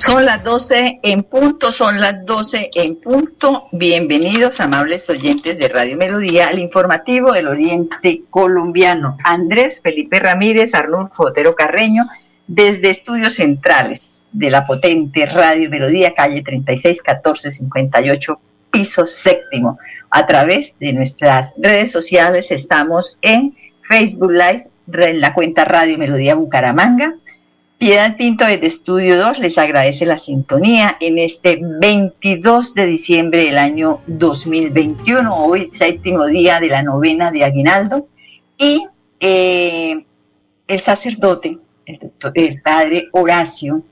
Son las 12 en punto, son las 12 en punto. Bienvenidos, amables oyentes de Radio Melodía, al informativo del Oriente Colombiano. Andrés Felipe Ramírez, Arnulfo Otero Carreño, desde Estudios Centrales de la potente Radio Melodía, calle 36 58, piso séptimo. A través de nuestras redes sociales estamos en Facebook Live, en la cuenta Radio Melodía Bucaramanga, Piedad Pinto desde Estudio 2 les agradece la sintonía en este 22 de diciembre del año 2021, hoy séptimo día de la novena de Aguinaldo, y eh, el sacerdote, el, padre Horacio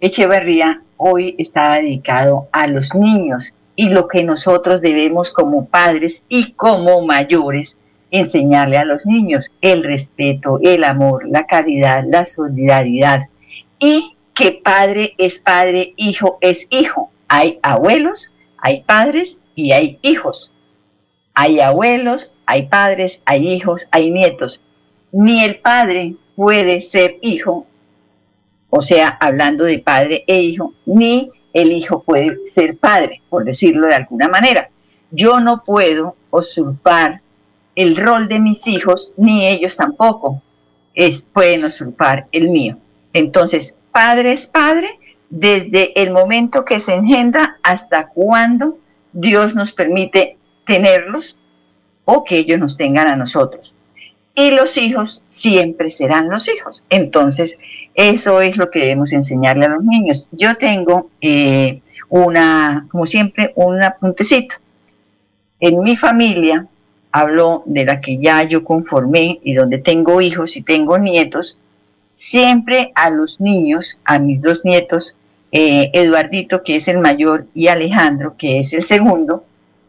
Echeverría, hoy está dedicado a los niños y lo que nosotros debemos como padres y como mayores enseñarle a los niños el respeto, el amor, la caridad, la solidaridad y que padre es padre, hijo es hijo. Hay abuelos, hay padres y hay hijos. Hay abuelos, hay padres, hay hijos, hay nietos. Ni el padre puede ser hijo, o sea, hablando de padre e hijo, ni el hijo puede ser padre, por decirlo de alguna manera. Yo no puedo usurpar el rol de mis hijos, ni ellos tampoco es, pueden usurpar el mío. Entonces, padre es padre desde el momento que se engendra hasta cuando Dios nos permite tenerlos o que ellos nos tengan a nosotros. Y los hijos siempre serán los hijos. Entonces, eso es lo que debemos enseñarle a los niños. Yo tengo eh, una, como siempre, un apuntecito. En mi familia, hablo de la que ya yo conformé y donde tengo hijos y tengo nietos, siempre a los niños, a mis dos nietos, eh, Eduardito, que es el mayor, y Alejandro, que es el segundo,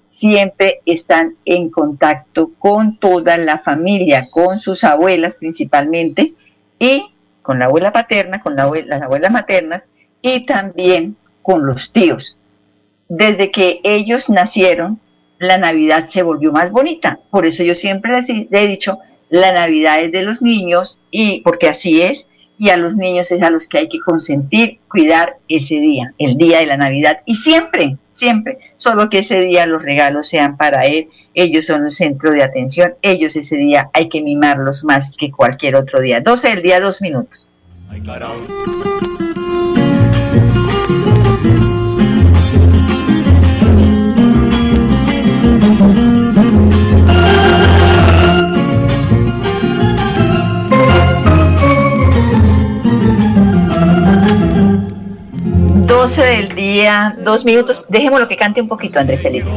siempre están en contacto con toda la familia, con sus abuelas principalmente, y con la abuela paterna, con las abuelas maternas, y también con los tíos. Desde que ellos nacieron, la Navidad se volvió más bonita. Por eso yo siempre les he dicho, la Navidad es de los niños y porque así es, y a los niños es a los que hay que consentir, cuidar ese día, el día de la Navidad. Y siempre, siempre, solo que ese día los regalos sean para él, ellos son el centro de atención, ellos ese día hay que mimarlos más que cualquier otro día. 12 del día, dos minutos. 12 del día, dos minutos. Dejémoslo que cante un poquito, Andrés Felipe.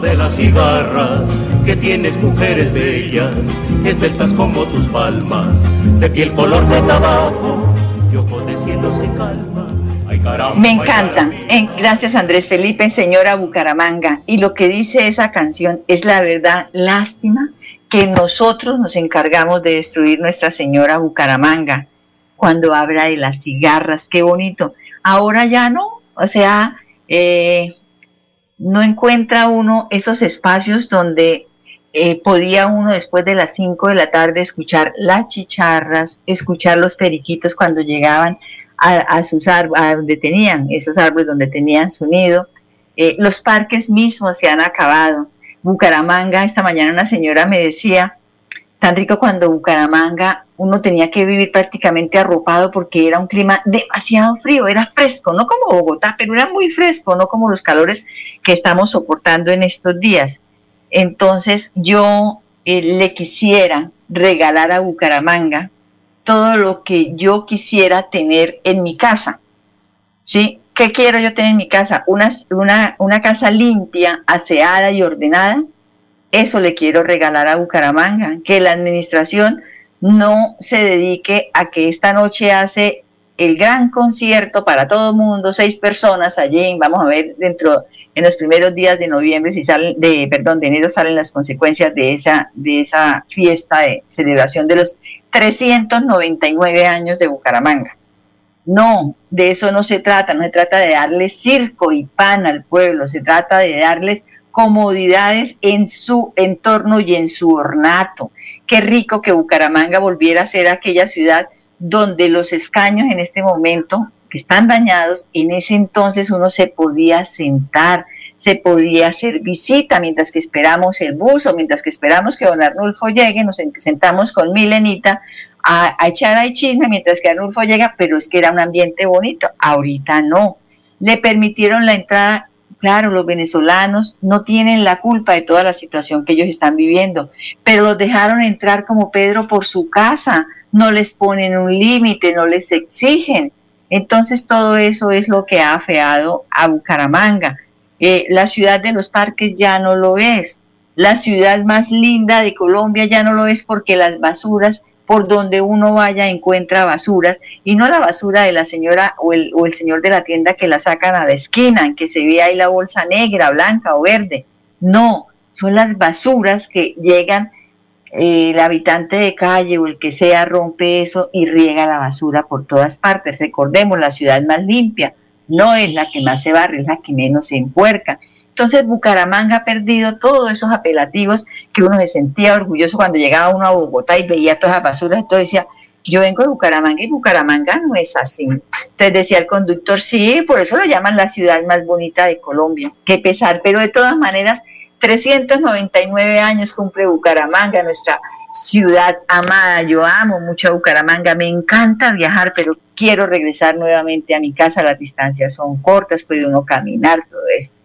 de las cigarras, que tienes mujeres bellas, estás como tus palmas, de piel color de tabaco, y ojos de cielo se calma. Me encanta. gracias Andrés Felipe, señora Bucaramanga. Y lo que dice esa canción es la verdad, lástima que nosotros nos encargamos de destruir nuestra señora Bucaramanga cuando habla de las cigarras. Qué bonito. Ahora ya no, o sea, eh, no encuentra uno esos espacios donde eh, podía uno después de las 5 de la tarde escuchar las chicharras, escuchar los periquitos cuando llegaban a, sus árboles, a donde tenían esos árboles donde tenían su nido. Eh, los parques mismos se han acabado. Bucaramanga, esta mañana una señora me decía, tan rico cuando Bucaramanga uno tenía que vivir prácticamente arropado porque era un clima demasiado frío, era fresco, no como Bogotá, pero era muy fresco, no como los calores que estamos soportando en estos días. Entonces yo eh, le quisiera regalar a Bucaramanga todo lo que yo quisiera tener en mi casa. ¿Sí? ¿Qué quiero yo tener en mi casa? Una, una, una casa limpia, aseada y ordenada eso le quiero regalar a Bucaramanga, que la administración no se dedique a que esta noche hace el gran concierto para todo el mundo, seis personas allí, vamos a ver dentro, en los primeros días de noviembre, si salen, de, perdón, de enero salen las consecuencias de esa, de esa fiesta de celebración de los 399 años de Bucaramanga. No, de eso no se trata, no se trata de darles circo y pan al pueblo, se trata de darles comodidades en su entorno y en su ornato. Qué rico que Bucaramanga volviera a ser aquella ciudad donde los escaños en este momento que están dañados, en ese entonces uno se podía sentar, se podía hacer visita mientras que esperamos el bus o mientras que esperamos que don Arnulfo llegue, nos sentamos con Milenita a, echar ahí chisme mientras que Arnulfo llega, pero es que era un ambiente bonito, ahorita no. Le permitieron la entrada Claro, los venezolanos no tienen la culpa de toda la situación que ellos están viviendo, pero los dejaron entrar como Pedro por su casa, no les ponen un límite, no les exigen. Entonces todo eso es lo que ha afeado a Bucaramanga. Eh, la ciudad de los parques ya no lo es. La ciudad más linda de Colombia ya no lo es porque las basuras por donde uno vaya encuentra basuras y no la basura de la señora o el, o el señor de la tienda que la sacan a la esquina, en que se ve ahí la bolsa negra, blanca o verde. No, son las basuras que llegan, eh, el habitante de calle o el que sea rompe eso y riega la basura por todas partes. Recordemos, la ciudad más limpia no es la que más se barre, es la que menos se empuerca. Entonces Bucaramanga ha perdido todos esos apelativos que uno se sentía orgulloso cuando llegaba uno a Bogotá y veía todas las basuras, entonces decía, yo vengo de Bucaramanga y Bucaramanga no es así. Entonces decía el conductor, sí, por eso lo llaman la ciudad más bonita de Colombia. Qué pesar, pero de todas maneras, 399 años cumple Bucaramanga, nuestra ciudad amada. Yo amo mucho a Bucaramanga, me encanta viajar, pero quiero regresar nuevamente a mi casa. Las distancias son cortas, puede uno caminar, todo esto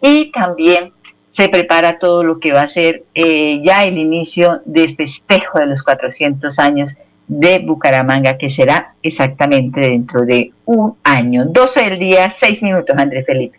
y también se prepara todo lo que va a ser eh, ya el inicio del festejo de los 400 años de Bucaramanga, que será exactamente dentro de un año. 12 del día, 6 minutos, Andrés Felipe.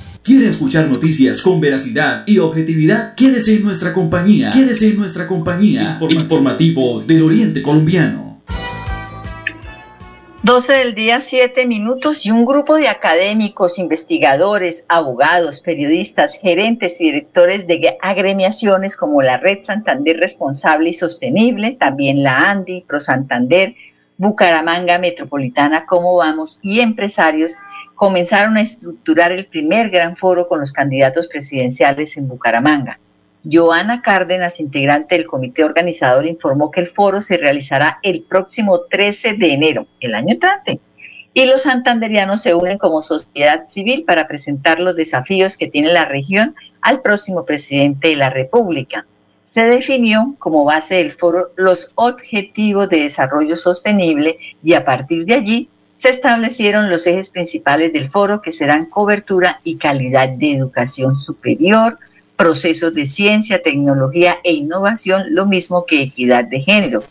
¿Quiere escuchar noticias con veracidad y objetividad? Quédese en nuestra compañía. Quédese en nuestra compañía. Informativo, del Oriente Colombiano. 12 del día, 7 minutos y un grupo de académicos, investigadores, abogados, periodistas, gerentes y directores de agremiaciones como la Red Santander Responsable y Sostenible, también la ANDI, Pro Santander, Bucaramanga Metropolitana, Cómo Vamos y empresarios comenzaron a estructurar el primer gran foro con los candidatos presidenciales en Bucaramanga. Joana Cárdenas, integrante del comité organizador, informó que el foro se realizará el próximo 13 de enero, el año entrante, y los santanderianos se unen como sociedad civil para presentar los desafíos que tiene la región al próximo presidente de la República. Se definió como base del foro los objetivos de desarrollo sostenible y a partir de allí se establecieron los ejes principales del foro que serán cobertura y calidad de educación superior, procesos de ciencia, tecnología e innovación, lo mismo que equidad de género.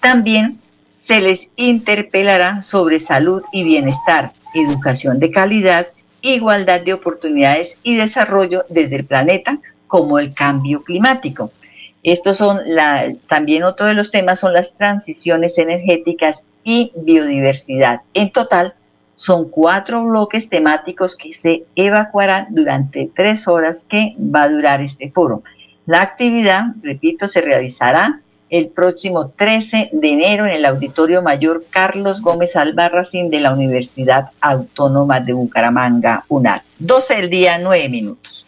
También se les interpelará sobre salud y bienestar, educación de calidad, igualdad de oportunidades y desarrollo desde el planeta, como el cambio climático. Estos son también otro de los temas son las transiciones energéticas y biodiversidad. En total, son cuatro bloques temáticos que se evacuarán durante tres horas que va a durar este foro. La actividad, repito, se realizará el próximo 13 de enero en el Auditorio Mayor Carlos Gómez Albarracín de la Universidad Autónoma de Bucaramanga, UNAD. 12 del día, 9 minutos.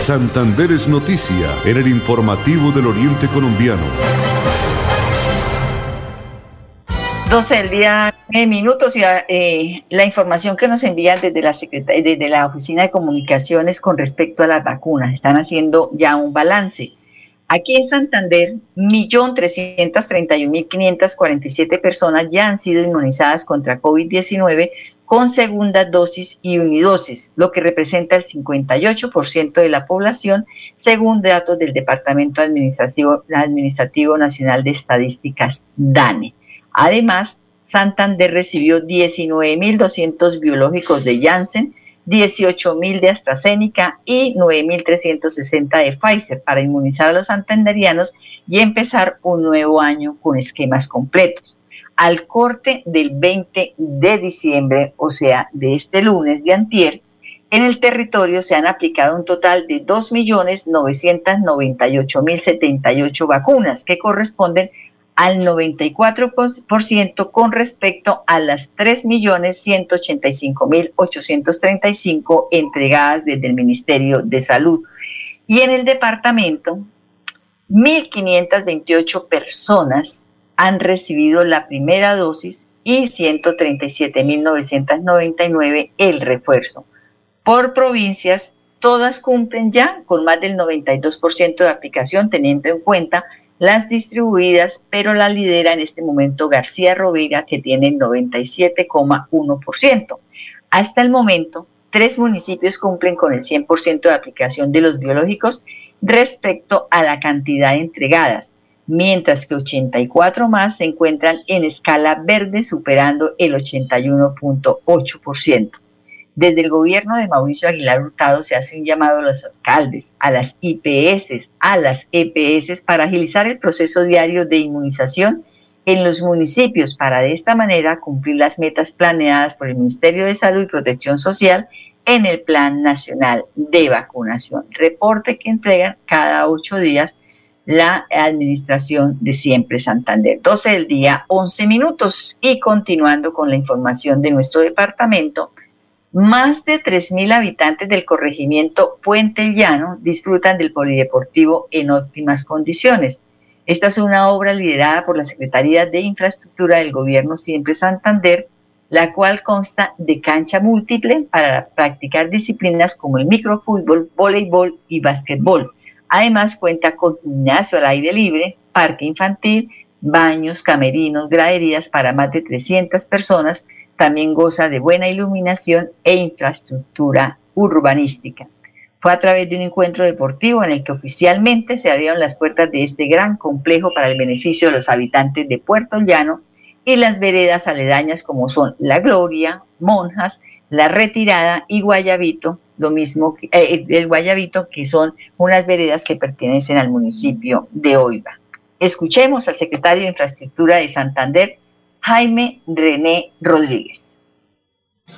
Santander es noticia en el informativo del Oriente Colombiano. 12 del día, 9 minutos. Y, eh, la información que nos envían desde la, desde la Oficina de Comunicaciones con respecto a las vacunas. Están haciendo ya un balance. Aquí en Santander, 1.331.547 personas ya han sido inmunizadas contra COVID-19 con segunda dosis y unidosis, lo que representa el 58% de la población, según datos del Departamento Administrativo Nacional de Estadísticas, DANE. Además, Santander recibió 19.200 biológicos de Janssen, 18.000 de AstraZeneca y 9.360 de Pfizer para inmunizar a los santanderianos y empezar un nuevo año con esquemas completos. Al corte del 20 de diciembre, o sea, de este lunes de antier, en el territorio se han aplicado un total de 2.998.078 vacunas que corresponden al 94% con respecto a las 3.185.835 entregadas desde el Ministerio de Salud. Y en el departamento, 1.528 personas han recibido la primera dosis y 137.999 el refuerzo. Por provincias, todas cumplen ya con más del 92% de aplicación, teniendo en cuenta las distribuidas, pero la lidera en este momento García Rovira, que tiene el 97,1%. Hasta el momento, tres municipios cumplen con el 100% de aplicación de los biológicos respecto a la cantidad entregadas, mientras que 84 más se encuentran en escala verde, superando el 81.8%. Desde el gobierno de Mauricio Aguilar Hurtado se hace un llamado a los alcaldes, a las IPS, a las EPS para agilizar el proceso diario de inmunización en los municipios para de esta manera cumplir las metas planeadas por el Ministerio de Salud y Protección Social en el Plan Nacional de Vacunación. Reporte que entregan cada ocho días la Administración de Siempre Santander. 12 del día, 11 minutos. Y continuando con la información de nuestro departamento, más de 3.000 habitantes del corregimiento Puente Llano disfrutan del polideportivo en óptimas condiciones. Esta es una obra liderada por la Secretaría de Infraestructura del Gobierno Siempre Santander, la cual consta de cancha múltiple para practicar disciplinas como el microfútbol, voleibol y básquetbol. Además cuenta con gimnasio al aire libre, parque infantil, baños, camerinos, graderías para más de 300 personas, también goza de buena iluminación e infraestructura urbanística. Fue a través de un encuentro deportivo en el que oficialmente se abrieron las puertas de este gran complejo para el beneficio de los habitantes de Puerto Llano y las veredas aledañas como son La Gloria, Monjas, La Retirada y Guayabito, lo mismo que eh, el Guayabito, que son unas veredas que pertenecen al municipio de Oiva. Escuchemos al secretario de Infraestructura de Santander, Jaime René Rodríguez.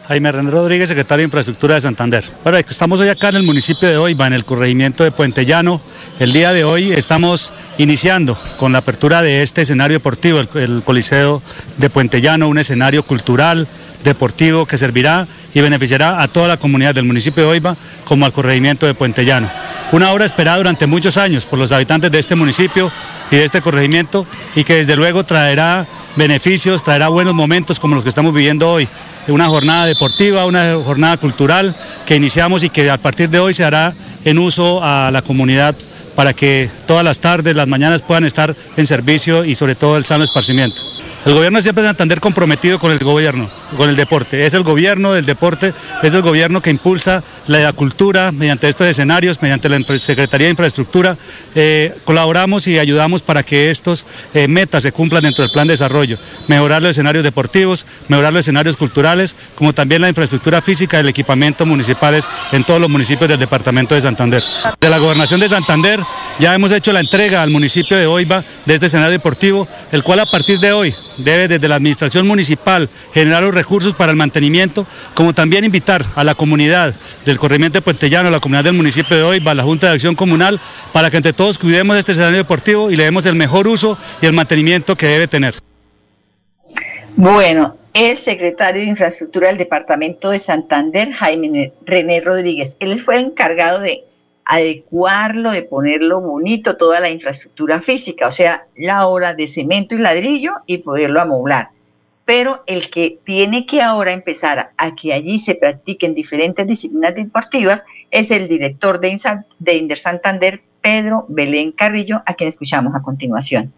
Jaime René Rodríguez, secretario de Infraestructura de Santander. Bueno, estamos hoy acá en el municipio de Oiva, en el corregimiento de Puente Llano. El día de hoy estamos iniciando con la apertura de este escenario deportivo, el, el Coliseo de Puente Llano, un escenario cultural, deportivo que servirá y beneficiará a toda la comunidad del municipio de Oiva como al corregimiento de Puente Llano. Una obra esperada durante muchos años por los habitantes de este municipio y de este corregimiento y que desde luego traerá beneficios, traerá buenos momentos como los que estamos viviendo hoy. Una jornada deportiva, una jornada cultural que iniciamos y que a partir de hoy se hará en uso a la comunidad para que todas las tardes, las mañanas puedan estar en servicio y sobre todo el sano esparcimiento. El gobierno siempre de Santander comprometido con el gobierno, con el deporte. Es el gobierno del deporte, es el gobierno que impulsa la cultura mediante estos escenarios, mediante la Secretaría de Infraestructura. Eh, colaboramos y ayudamos para que estos eh, metas se cumplan dentro del plan de desarrollo. Mejorar los escenarios deportivos, mejorar los escenarios culturales, como también la infraestructura física el equipamiento municipales en todos los municipios del departamento de Santander. De la gobernación de Santander ya hemos hecho la entrega al municipio de Oiva de este escenario deportivo, el cual a partir de hoy debe desde la administración municipal generar los recursos para el mantenimiento, como también invitar a la comunidad del corrimiento de Puentellano, a la comunidad del municipio de Oiva, a la Junta de Acción Comunal, para que entre todos cuidemos este escenario deportivo y le demos el mejor uso y el mantenimiento que debe tener. Bueno, el secretario de Infraestructura del Departamento de Santander, Jaime René Rodríguez, él fue encargado de adecuarlo, de ponerlo bonito, toda la infraestructura física, o sea, la obra de cemento y ladrillo y poderlo amoblar. Pero el que tiene que ahora empezar a que allí se practiquen diferentes disciplinas deportivas es el director de, de Inder Santander, Pedro Belén Carrillo, a quien escuchamos a continuación.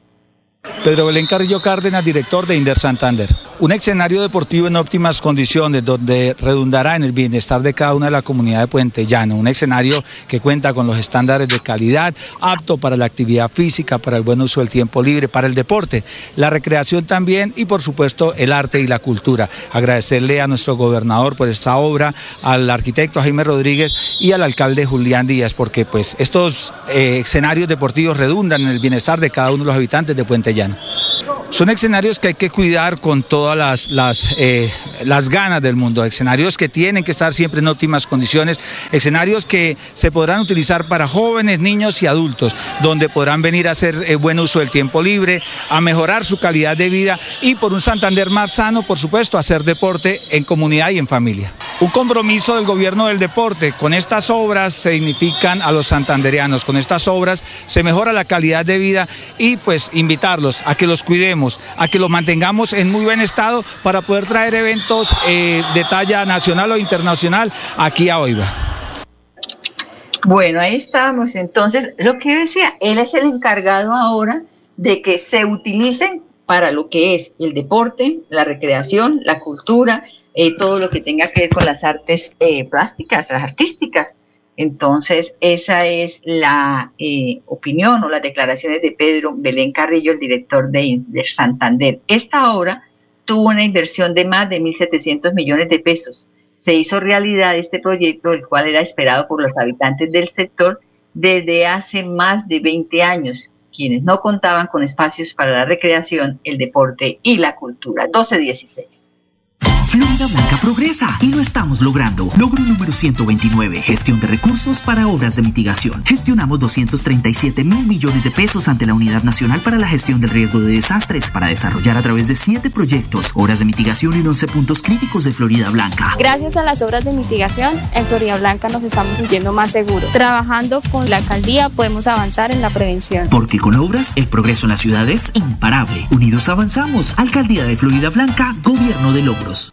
Pedro Belén Carrillo Cárdenas, director de Inder Santander. Un escenario deportivo en óptimas condiciones donde redundará en el bienestar de cada una de la comunidad de Puente Llano. Un escenario que cuenta con los estándares de calidad, apto para la actividad física, para el buen uso del tiempo libre, para el deporte, la recreación también y por supuesto el arte y la cultura. Agradecerle a nuestro gobernador por esta obra, al arquitecto Jaime Rodríguez y al alcalde Julián Díaz, porque pues estos eh, escenarios deportivos redundan en el bienestar de cada uno de los habitantes de Puente Llano. Son escenarios que hay que cuidar con todas las, eh, las, ganas del mundo, escenarios que tienen que estar siempre en óptimas condiciones, escenarios que se podrán utilizar para jóvenes, niños y adultos, donde podrán venir a hacer eh, buen uso del tiempo libre, a mejorar su calidad de vida y por un Santander más sano, por supuesto, hacer deporte en comunidad y en familia. Un compromiso del gobierno del deporte. Con estas obras significan a los santanderianos, con estas obras se mejora la calidad de vida y pues invitarlos a que los cuidemos, a que los mantengamos en muy buen estado para poder traer eventos eh, de talla nacional o internacional aquí a Oiva. Bueno, ahí estábamos. Entonces, lo que decía, él es el encargado ahora de que se utilicen para lo que es el deporte, la recreación, la cultura, eh, todo lo que tenga que ver con las artes eh, plásticas, las artísticas. Entonces, esa es la eh, opinión o las declaraciones de Pedro Belén Carrillo, el director de, Santander. Esta obra tuvo una inversión de más de 1.700 millones de pesos. Se hizo realidad este proyecto, el cual era esperado por los habitantes del sector desde hace más de 20 años, quienes no contaban con espacios para la recreación, el deporte y la cultura. 1216. Florida Blanca progresa y lo estamos logrando. Logro número 129, gestión de recursos para obras de mitigación. Gestionamos 237 mil millones de pesos ante la Unidad Nacional para la Gestión del Riesgo de Desastres para desarrollar a través de siete proyectos, obras de mitigación en 11 puntos críticos de Florida Blanca. Gracias a las obras de mitigación, en Florida Blanca nos estamos sintiendo más seguros. Trabajando con la alcaldía podemos avanzar en la prevención. Porque con obras, el progreso en la ciudad es imparable. Unidos avanzamos. Alcaldía de Florida Blanca, Gobierno de Logros.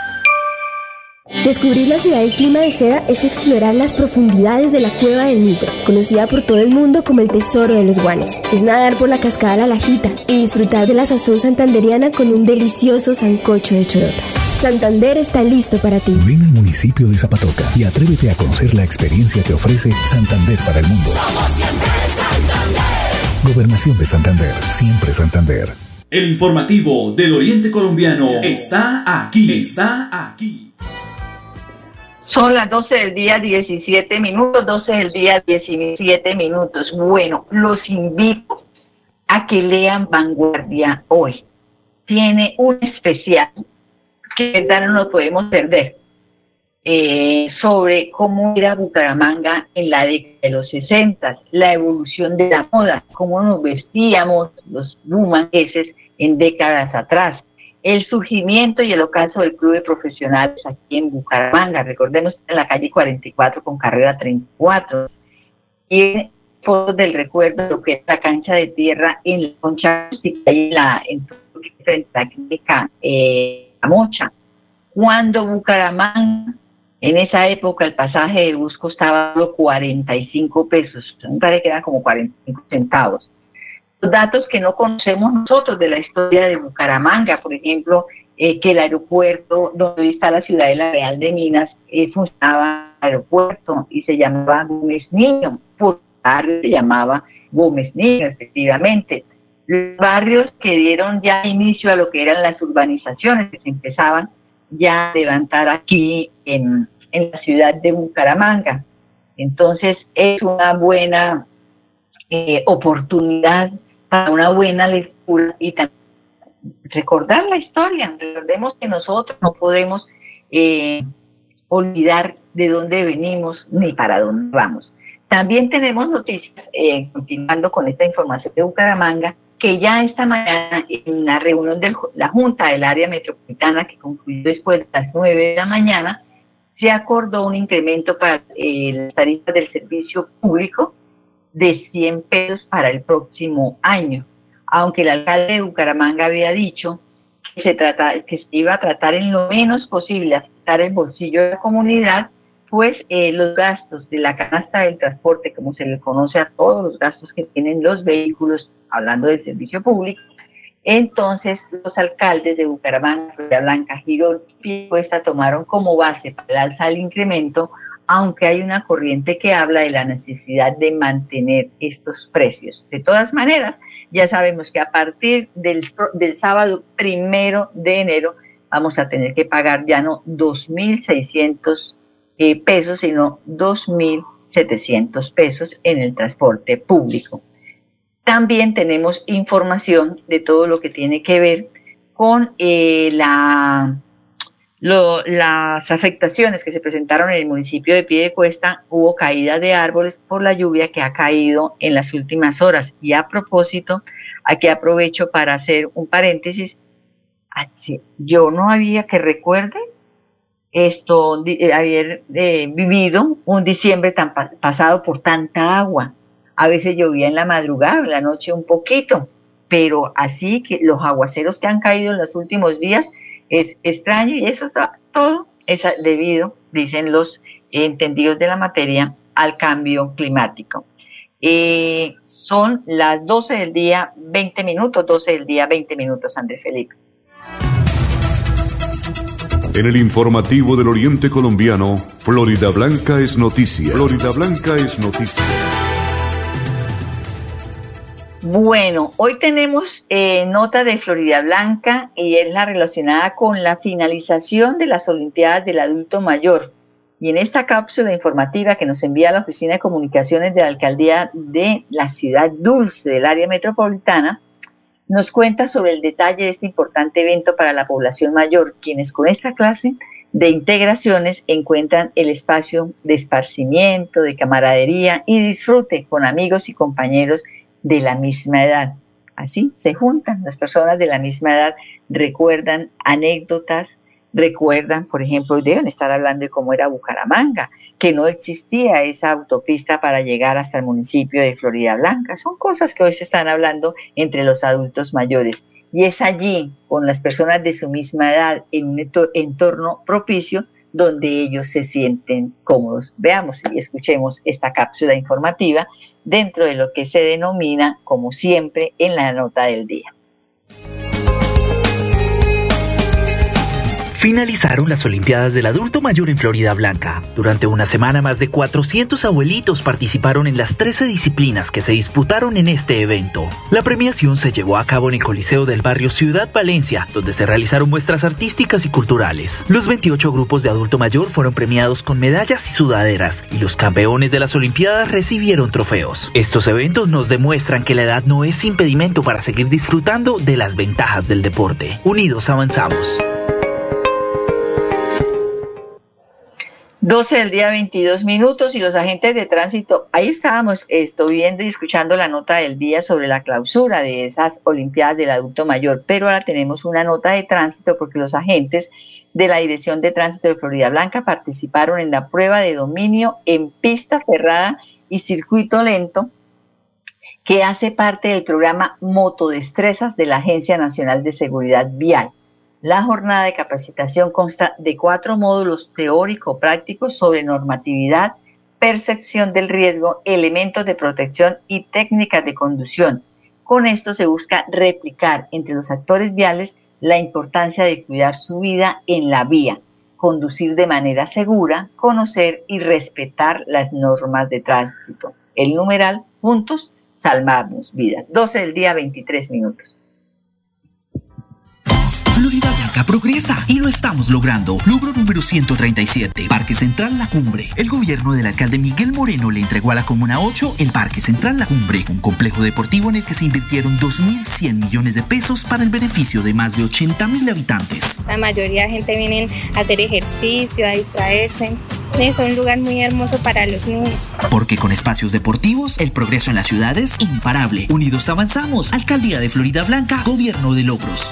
Descubrir la ciudad del clima de seda es explorar las profundidades de la cueva del Nitro, conocida por todo el mundo como el tesoro de los guanes. Es nadar por la cascada La Lajita y disfrutar de la sazón santanderiana con un delicioso sancocho de chorotas. Santander está listo para ti. Ven al municipio de Zapatoca y atrévete a conocer la experiencia que ofrece Santander para el mundo. Somos siempre Santander. Gobernación de Santander, siempre Santander. El informativo del Oriente Colombiano está aquí, está aquí. Son las 12 del día 17 minutos, 12 del día 17 minutos. Bueno, los invito a que lean Vanguardia hoy. Tiene un especial que no lo podemos perder eh, sobre cómo era Bucaramanga en la década de los 60, la evolución de la moda, cómo nos vestíamos los bumangueses en décadas atrás el surgimiento y el ocaso del club de profesionales aquí en Bucaramanga. Recordemos en la calle 44 con carrera 34. Y fotos del recuerdo de lo que es la cancha de tierra en la concha en la en frente a la eh, Mocha. Cuando Bucaramanga, en esa época el pasaje de bus costaba 45 pesos, me parece que eran como 45 centavos datos que no conocemos nosotros de la historia de Bucaramanga, por ejemplo, eh, que el aeropuerto donde está la ciudad de la Real de Minas eh, funcionaba aeropuerto y se llamaba Gómez Niño. ¿Por barrio se llamaba Gómez Niño, efectivamente. Los barrios que dieron ya inicio a lo que eran las urbanizaciones que se empezaban ya a levantar aquí en, en la ciudad de Bucaramanga. Entonces es una buena eh, oportunidad para una buena lectura y también recordar la historia. Recordemos que nosotros no podemos eh, olvidar de dónde venimos ni para dónde vamos. También tenemos noticias, eh, continuando con esta información de Bucaramanga, que ya esta mañana en la reunión de la Junta del Área Metropolitana, que concluyó después de las 9 de la mañana, se acordó un incremento para eh, las tarifas del servicio público de 100 pesos para el próximo año, aunque el alcalde de Bucaramanga había dicho que se, trata, que se iba a tratar en lo menos posible afectar el bolsillo de la comunidad, pues eh, los gastos de la canasta del transporte, como se le conoce a todos los gastos que tienen los vehículos, hablando del servicio público, entonces los alcaldes de Bucaramanga, Blanca, Girón y Cuesta tomaron como base para el alza del incremento, aunque hay una corriente que habla de la necesidad de mantener estos precios. De todas maneras, ya sabemos que a partir del, sábado primero de enero vamos a tener que pagar ya no 2.600 eh, pesos, sino 2.700 pesos en el transporte público. También tenemos información de todo lo que tiene que ver con eh, la, las afectaciones que se presentaron en el municipio de Piedecuesta. Hubo caída de árboles por la lluvia que ha caído en las últimas horas. Y a propósito, aquí aprovecho para hacer un paréntesis. Yo no había que recuerde esto, eh, haber eh, vivido un diciembre tan pasado por tanta agua. A veces llovía en la madrugada, en la noche un poquito, pero así que los aguaceros que han caído en los últimos días es extraño y eso está todo es debido, dicen los entendidos de la materia, al cambio climático. Eh, son las 12 del día, 20 minutos, 12 del día, 20 minutos, Andrés Felipe. En el informativo del Oriente Colombiano, Florida Blanca es noticia. Florida Blanca es noticia. Bueno, hoy tenemos eh, nota de Florida Blanca y es la relacionada con la finalización de las Olimpiadas del Adulto Mayor. Y en esta cápsula informativa que nos envía la Oficina de Comunicaciones de la Alcaldía de la Ciudad Dulce del área metropolitana, nos cuenta sobre el detalle de este importante evento para la población mayor, quienes con esta clase de integraciones encuentran el espacio de esparcimiento, de camaradería y disfrute con amigos y compañeros de la misma edad. Así se juntan las personas de la misma edad, recuerdan anécdotas, recuerdan, por ejemplo, deben estar hablando de cómo era Bucaramanga, que no existía esa autopista para llegar hasta el municipio de Florida Blanca. Son cosas que hoy se están hablando entre los adultos mayores. Y es allí, con las personas de su misma edad, en un entorno propicio, donde ellos se sienten cómodos. Veamos y escuchemos esta cápsula informativa dentro de lo que se denomina, como siempre, en la nota del día. Finalizaron las Olimpiadas del Adulto Mayor en Florida Blanca. Durante una semana más de 400 abuelitos participaron en las 13 disciplinas que se disputaron en este evento. La premiación se llevó a cabo en el Coliseo del barrio Ciudad Valencia, donde se realizaron muestras artísticas y culturales. Los 28 grupos de adulto mayor fueron premiados con medallas y sudaderas, y los campeones de las Olimpiadas recibieron trofeos. Estos eventos nos demuestran que la edad no es impedimento para seguir disfrutando de las ventajas del deporte. Unidos avanzamos. 12 del día 22 minutos y los agentes de tránsito, ahí estábamos esto, viendo y escuchando la nota del día sobre la clausura de esas Olimpiadas del Adulto Mayor, pero ahora tenemos una nota de tránsito porque los agentes de la Dirección de Tránsito de Florida Blanca participaron en la prueba de dominio en pista cerrada y circuito lento que hace parte del programa Motodestrezas de la Agencia Nacional de Seguridad Vial. La jornada de capacitación consta de cuatro módulos teórico-prácticos sobre normatividad, percepción del riesgo, elementos de protección y técnicas de conducción. Con esto se busca replicar entre los actores viales la importancia de cuidar su vida en la vía, conducir de manera segura, conocer y respetar las normas de tránsito. el numeral juntos salvamos vidas. 12 del día, 23 minutos. Florida Blanca progresa y lo estamos logrando. Logro número 137, Parque Central La Cumbre. El gobierno del alcalde Miguel Moreno le entregó a la Comuna 8 el Parque Central La Cumbre, un complejo deportivo en el que se invirtieron 2.100 millones de pesos para el beneficio de más de 80.000 habitantes. La mayoría de gente viene a hacer ejercicio, a distraerse. Es un lugar muy hermoso para los niños. Porque con espacios deportivos, el progreso en la ciudad es imparable. Unidos avanzamos. Alcaldía de Florida Blanca, Gobierno de Logros.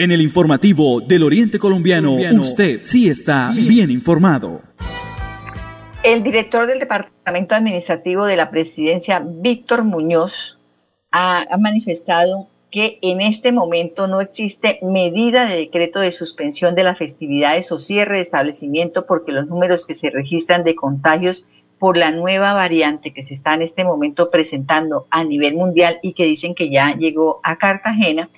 En el informativo del Oriente Colombiano, usted sí está bien informado. El director del Departamento Administrativo de la Presidencia, Víctor Muñoz, ha, ha, manifestado que en este momento no existe medida de decreto de suspensión de las festividades o cierre de establecimiento porque los números que se registran de contagios por la nueva variante que se está en este momento presentando a nivel mundial y que dicen que ya llegó a Cartagena,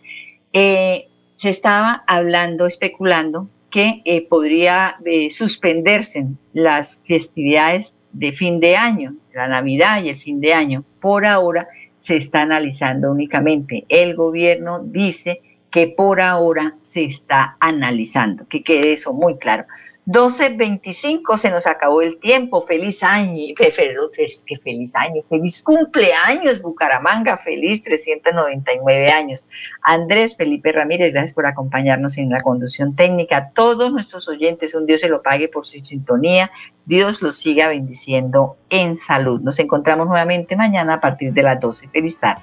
eh, se estaba hablando, especulando que eh, podría eh, suspenderse las festividades de fin de año, la Navidad y el fin de año. Por ahora se está analizando únicamente. El gobierno dice que por ahora se está analizando, que quede eso muy claro. 12.25 se nos acabó el tiempo. Feliz año, es que feliz año, feliz cumpleaños Bucaramanga, feliz 399 años. Andrés Felipe Ramírez, gracias por acompañarnos en la conducción técnica. Todos nuestros oyentes, un Dios se lo pague por su sintonía. Dios los siga bendiciendo en salud. Nos encontramos nuevamente mañana a partir de las 12. Feliz tarde.